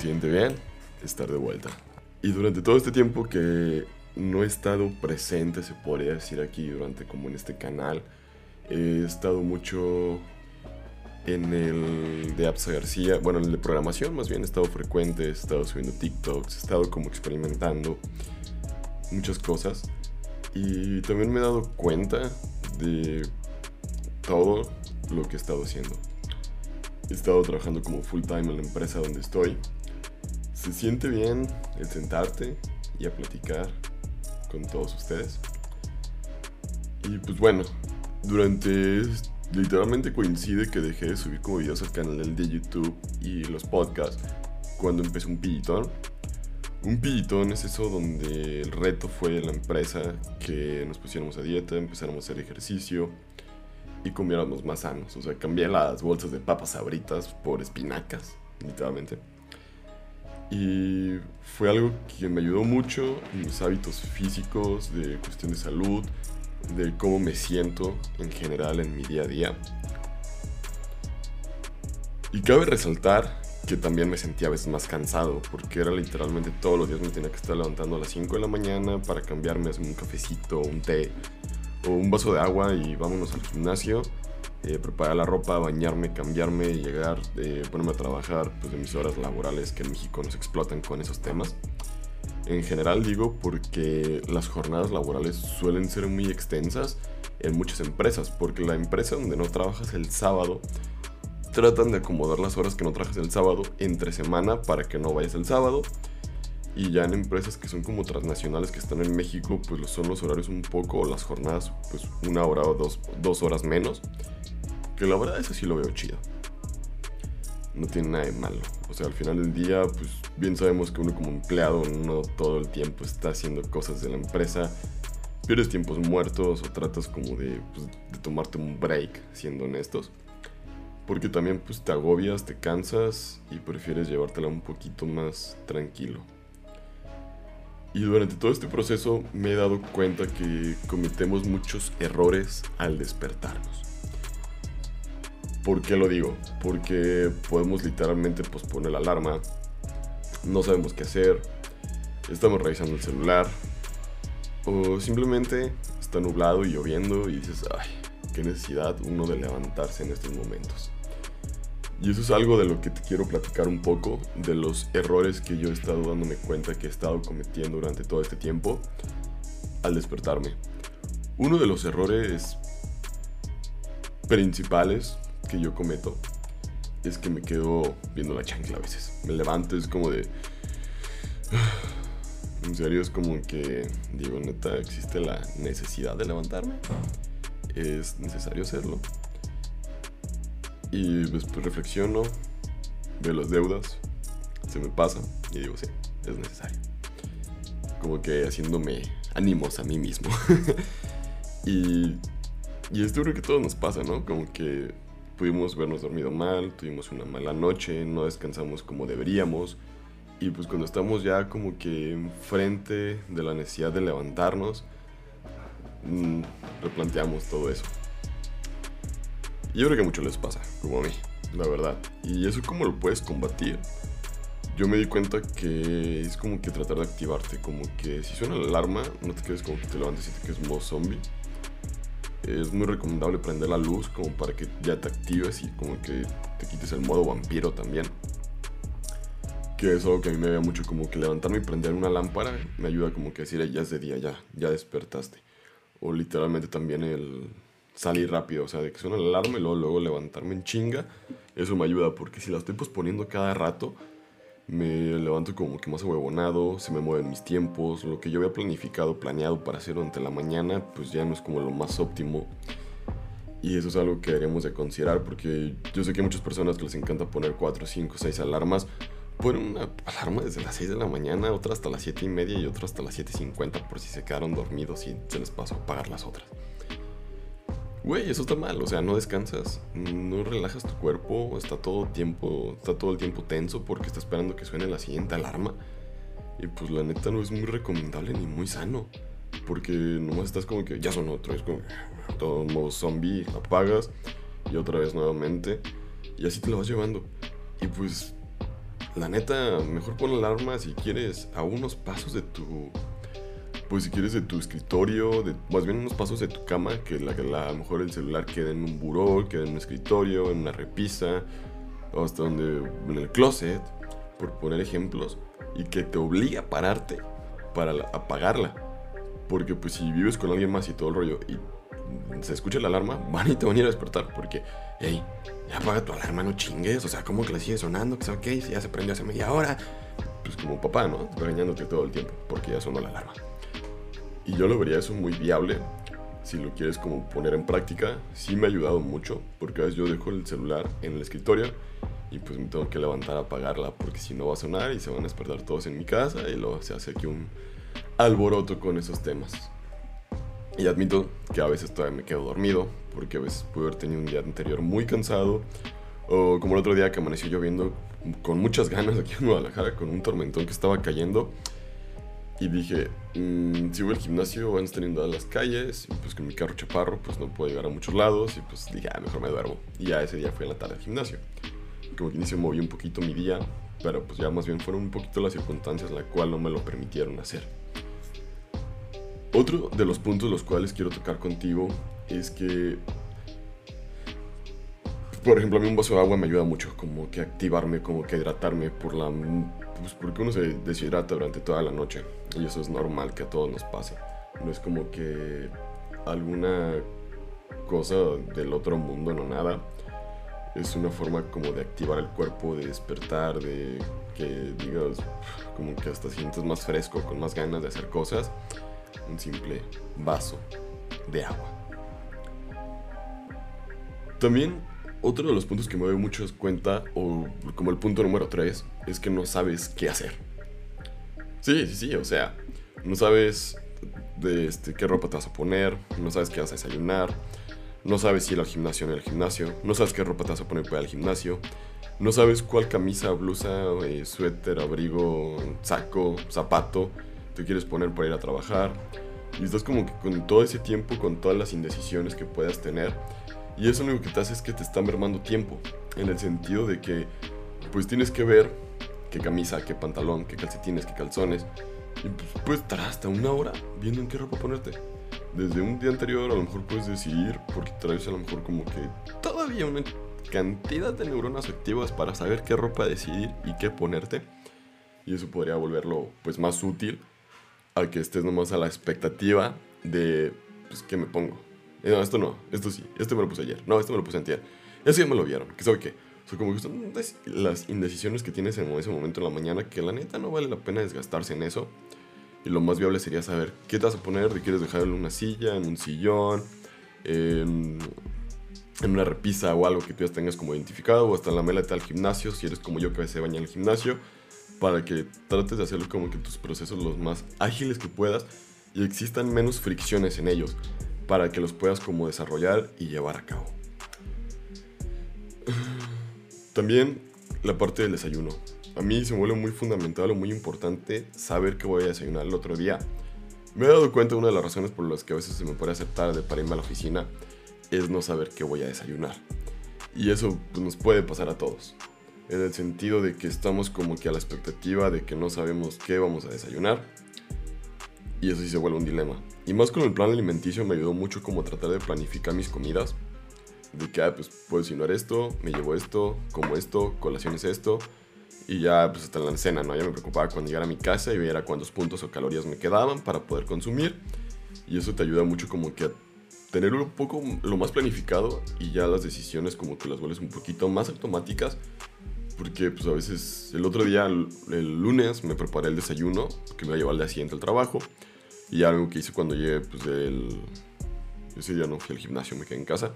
siente bien estar de vuelta. Y durante todo este tiempo que no he estado presente, se podría decir aquí, durante como en este canal, he estado mucho en el de Apsa García, bueno, en el de programación más bien, he estado frecuente, he estado subiendo TikToks, he estado como experimentando muchas cosas. Y también me he dado cuenta de todo lo que he estado haciendo. He estado trabajando como full time en la empresa donde estoy. Se siente bien el sentarte y a platicar con todos ustedes. Y pues bueno, durante literalmente coincide que dejé de subir como videos al canal de YouTube y los podcasts cuando empecé un pillitón. Un pillitón es eso donde el reto fue la empresa que nos pusiéramos a dieta, empezáramos a hacer ejercicio y comiéramos más sanos. O sea, cambié las bolsas de papas sabritas por espinacas, literalmente. Y fue algo que me ayudó mucho en mis hábitos físicos, de cuestión de salud, de cómo me siento en general en mi día a día. Y cabe resaltar que también me sentía a veces más cansado, porque era literalmente todos los días me tenía que estar levantando a las 5 de la mañana para cambiarme, un cafecito, un té o un vaso de agua y vámonos al gimnasio, eh, preparar la ropa, bañarme, cambiarme llegar, eh, ponerme a trabajar pues, de mis horas laborales que en México nos explotan con esos temas. En general digo porque las jornadas laborales suelen ser muy extensas en muchas empresas, porque la empresa donde no trabajas el sábado tratan de acomodar las horas que no trabajas el sábado entre semana para que no vayas el sábado. Y ya en empresas que son como transnacionales que están en México, pues son los horarios un poco, las jornadas, pues una hora o dos, dos horas menos. Que la verdad eso sí lo veo chido. No tiene nada de malo. O sea, al final del día, pues bien sabemos que uno como empleado no todo el tiempo está haciendo cosas de la empresa. Pierdes tiempos muertos o tratas como de, pues, de tomarte un break, siendo honestos porque también pues te agobias, te cansas y prefieres llevártela un poquito más tranquilo. Y durante todo este proceso me he dado cuenta que cometemos muchos errores al despertarnos. ¿Por qué lo digo? Porque podemos literalmente posponer la alarma, no sabemos qué hacer, estamos revisando el celular, o simplemente está nublado y lloviendo y dices, ay, qué necesidad uno de levantarse en estos momentos. Y eso es algo de lo que te quiero platicar un poco, de los errores que yo he estado dándome cuenta que he estado cometiendo durante todo este tiempo al despertarme. Uno de los errores principales que yo cometo es que me quedo viendo la chancla a veces. Me levanto, es como de... En serio, es como que digo, neta, existe la necesidad de levantarme. Es necesario hacerlo. Y después reflexiono, veo las deudas, se me pasa y digo, sí, es necesario. Como que haciéndome ánimos a mí mismo. y, y esto creo que todo nos pasa, ¿no? Como que pudimos vernos dormido mal, tuvimos una mala noche, no descansamos como deberíamos. Y pues cuando estamos ya como que enfrente de la necesidad de levantarnos, mm, replanteamos todo eso. Yo creo que a muchos les pasa, como a mí, la verdad. Y eso cómo lo puedes combatir. Yo me di cuenta que es como que tratar de activarte, como que si suena la alarma, no te quedes como que te levantes y te quedes modo zombie. Es muy recomendable prender la luz como para que ya te actives y como que te quites el modo vampiro también. Que es algo que a mí me vea mucho como que levantarme y prender una lámpara me ayuda como que decir ya es de día, ya, ya despertaste. O literalmente también el salir rápido, o sea, de que suena la alarma y luego, luego levantarme en chinga, eso me ayuda, porque si la estoy posponiendo cada rato, me levanto como que más huevonado, se me mueven mis tiempos, lo que yo había planificado, planeado para hacer durante la mañana, pues ya no es como lo más óptimo. Y eso es algo que deberíamos de considerar, porque yo sé que hay muchas personas que les encanta poner 4, 5, 6 alarmas. Ponen una alarma desde las 6 de la mañana, otra hasta las 7 y media y otra hasta las 7.50 por si se quedaron dormidos y se les pasó a apagar las otras. Güey, eso está mal, o sea, no descansas, no relajas tu cuerpo, está todo tiempo, está todo el tiempo tenso porque está esperando que suene la siguiente alarma. Y pues la neta no es muy recomendable ni muy sano. Porque nomás estás como que ya son otro, es como todo modo zombie, apagas y otra vez nuevamente. Y así te lo vas llevando. Y pues la neta, mejor pon la alarma si quieres a unos pasos de tu pues si quieres de tu escritorio, de, más bien unos pasos de tu cama, que, la, a lo mejor el celular quede en un buró, quede en un escritorio, en una repisa, o hasta donde, en el closet, por poner ejemplos, y que te obliga a pararte para apagarla. Porque pues si vives con alguien más y todo el rollo y se escucha la alarma, van y te van a ir a despertar. Porque, hey, ya apaga tu alarma, no chingues. O sea, ¿cómo que le sigue sonando? Que ok, si ya se prendió hace media hora. Pues como papá, ¿no? Regañándote todo el tiempo porque ya sonó la alarma. Y yo lo vería eso muy viable. Si lo quieres como poner en práctica, sí me ha ayudado mucho, porque a veces yo dejo el celular en el escritorio y pues me tengo que levantar a apagarla, porque si no va a sonar y se van a despertar todos en mi casa y luego se hace aquí un alboroto con esos temas. Y admito que a veces todavía me quedo dormido, porque a veces puedo haber tenido un día anterior muy cansado, o como el otro día que amaneció lloviendo con muchas ganas aquí en Guadalajara, con un tormentón que estaba cayendo y dije, mmm, si voy al gimnasio van a estar inundadas las calles, y pues con mi carro chaparro pues no puedo llegar a muchos lados y pues dije, ah, mejor me duermo. Y ya ese día fui a la tarde al gimnasio. Como que inicio moví un poquito mi día, pero pues ya más bien fueron un poquito las circunstancias la cual no me lo permitieron hacer. Otro de los puntos los cuales quiero tocar contigo es que, por ejemplo, a mí un vaso de agua me ayuda mucho, como que activarme, como que hidratarme por la pues porque uno se deshidrata durante toda la noche y eso es normal que a todos nos pase. No es como que alguna cosa del otro mundo, no nada. Es una forma como de activar el cuerpo, de despertar, de que digas como que hasta sientes más fresco, con más ganas de hacer cosas. Un simple vaso de agua. También otro de los puntos que me doy mucho cuenta, o como el punto número 3, es que no sabes qué hacer. Sí, sí, sí, o sea, no sabes de este, qué ropa te vas a poner, no sabes qué vas a desayunar, no sabes si ir al gimnasio o no ir al gimnasio, no sabes qué ropa te vas a poner para ir al gimnasio, no sabes cuál camisa, blusa, eh, suéter, abrigo, saco, zapato te quieres poner para ir a trabajar. Y estás como que con todo ese tiempo, con todas las indecisiones que puedas tener, y eso lo único que te hace es que te está mermando tiempo. En el sentido de que, pues tienes que ver qué camisa, qué pantalón, qué calcetines, qué calzones. Y pues puedes hasta una hora viendo en qué ropa ponerte. Desde un día anterior a lo mejor puedes decidir, porque traes a lo mejor como que todavía una cantidad de neuronas activas para saber qué ropa decidir y qué ponerte. Y eso podría volverlo pues más útil a que estés nomás a la expectativa de pues qué me pongo, no, esto no, esto sí, esto me lo puse ayer, no, esto me lo puse antier. Eso ya me lo vieron, que sabe qué. O sea, como que son las indecisiones que tienes en ese momento en la mañana que la neta no vale la pena desgastarse en eso. Y lo más viable sería saber qué te vas a poner, de quieres dejarlo en una silla, en un sillón, en, una repisa o algo que tú ya tengas como identificado, o hasta en la meleta al gimnasio, si eres como yo que a veces baña en el gimnasio, para que trates de hacerlo como que tus procesos los más ágiles que puedas y existan menos fricciones en ellos para que los puedas como desarrollar y llevar a cabo. También la parte del desayuno. A mí se me vuelve muy fundamental o muy importante saber qué voy a desayunar el otro día. Me he dado cuenta de una de las razones por las que a veces se me puede hacer tarde para irme a la oficina es no saber qué voy a desayunar. Y eso pues, nos puede pasar a todos. En el sentido de que estamos como que a la expectativa de que no sabemos qué vamos a desayunar. Y eso sí se vuelve un dilema. Y más con el plan alimenticio me ayudó mucho como tratar de planificar mis comidas. De que, ah, pues puedo cocinar esto, me llevo esto, como esto, colaciones esto. Y ya, pues hasta la cena, ¿no? Ya me preocupaba cuando llegara a mi casa y viera cuántos puntos o calorías me quedaban para poder consumir. Y eso te ayuda mucho como que a tener un poco lo más planificado y ya las decisiones como que las vuelves un poquito más automáticas. Porque pues a veces el otro día, el, el lunes, me preparé el desayuno que me iba a llevar al día siguiente al trabajo. Y algo que hice cuando llegué, pues del... Ese día no fui al gimnasio, me quedé en casa.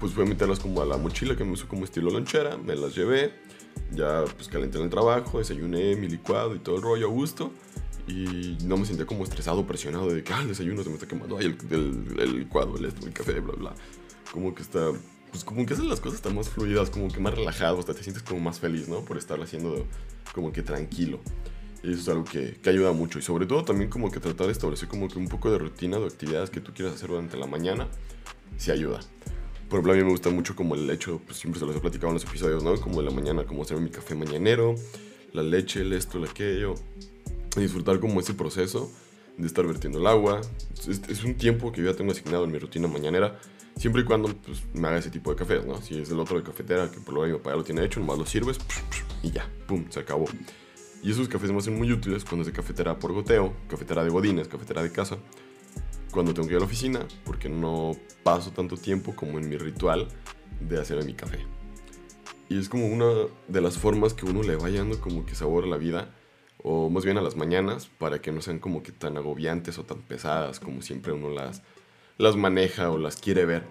Pues fui a meterlas como a la mochila que me usó como estilo lonchera. Me las llevé. Ya pues calenté en el trabajo, desayuné mi licuado y todo el rollo a gusto. Y no me sentía como estresado, presionado de que ah, el desayuno se me está quemando. Ay, el, el, licuado, el, el café, bla, bla. Como que está pues como que hacen las cosas están más fluidas, como que más relajado, hasta te sientes como más feliz, ¿no? Por estar haciendo como que tranquilo. Eso es algo que, que, ayuda mucho. Y sobre todo también como que tratar de establecer como que un poco de rutina de actividades que tú quieras hacer durante la mañana, sí ayuda. Por ejemplo, a mí me gusta mucho como el hecho, pues siempre se los he platicado en los episodios, ¿no? Como de la mañana, como hacer mi café mañanero, la leche, el esto, el aquello. Y disfrutar como ese proceso de estar vertiendo el agua. Es, es, un tiempo que yo ya tengo asignado en mi rutina mañanera, siempre y cuando pues, me haga ese tipo de cafés, ¿no? Si es el otro de cafetera, que por lo menos mi papá lo tiene hecho, nomás lo sirves y ya, pum, se acabó. Y esos cafés me hacen muy útiles cuando es de cafetera por goteo, cafetera de godines, cafetera de casa. Cuando tengo que ir a la oficina, porque no paso tanto tiempo como en mi ritual de hacer mi café. Y es como una de las formas que uno le va dando como que sabor a la vida o más bien a las mañanas, para que no sean como que tan agobiantes o tan pesadas como siempre uno las, las maneja o las quiere ver.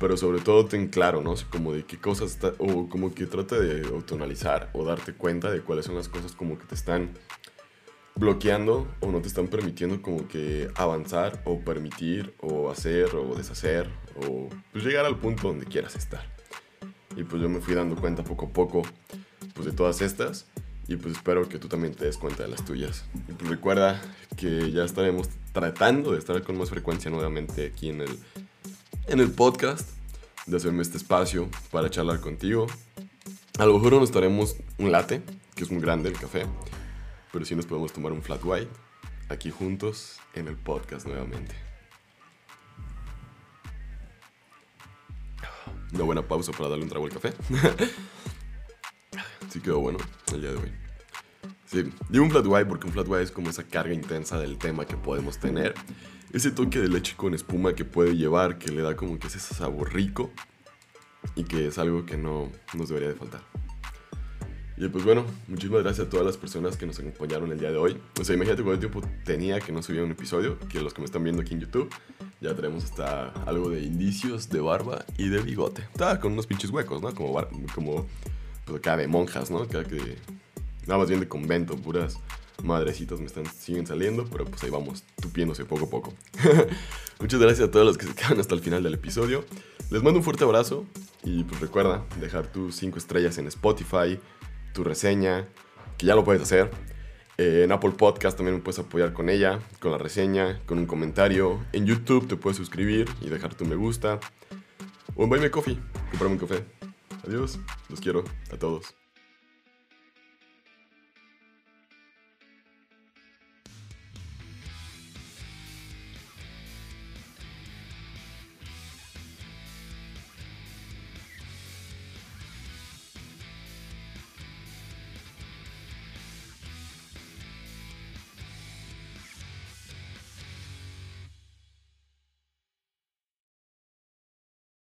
Pero sobre todo ten claro, ¿no? Como de qué cosas, está, o como que trata de autoanalizar o darte cuenta de cuáles son las cosas como que te están bloqueando o no te están permitiendo como que avanzar o permitir o hacer o deshacer o pues llegar al punto donde quieras estar. Y pues yo me fui dando cuenta poco a poco pues de todas estas y pues espero que tú también te des cuenta de las tuyas. Y pues recuerda que ya estaremos tratando de estar con más frecuencia nuevamente aquí en el, en el podcast, de hacerme este espacio para charlar contigo. A lo mejor no nos estaremos un latte, que es muy grande el café, pero sí nos podemos tomar un flat white aquí juntos en el podcast nuevamente. Una buena pausa para darle un trago al café. Sí quedó bueno el día de hoy. Sí, digo un flat white porque un flat white es como esa carga intensa del tema que podemos tener. Ese toque de leche con espuma que puede llevar, que le da como que ese sabor rico y que es algo que no nos debería de faltar. Y pues bueno, muchísimas gracias a todas las personas que nos acompañaron el día de hoy. O sea, imagínate cuánto tiempo tenía que no subía un episodio, que los que me están viendo aquí en YouTube, ya tenemos hasta algo de indicios de barba y de bigote. Estaba con unos pinches huecos, ¿no? Como, como pues acá de monjas, ¿no? Que, nada más bien de convento, puras madrecitas me están, siguen saliendo, pero pues ahí vamos tupiéndose poco a poco. Muchas gracias a todos los que se quedan hasta el final del episodio. Les mando un fuerte abrazo y pues recuerda dejar tus 5 estrellas en Spotify, tu reseña, que ya lo puedes hacer. Eh, en Apple Podcast también me puedes apoyar con ella, con la reseña, con un comentario. En YouTube te puedes suscribir y dejar tu me gusta. O en Buy Me Coffee, comprarme un café. Adiós, los quiero a todos.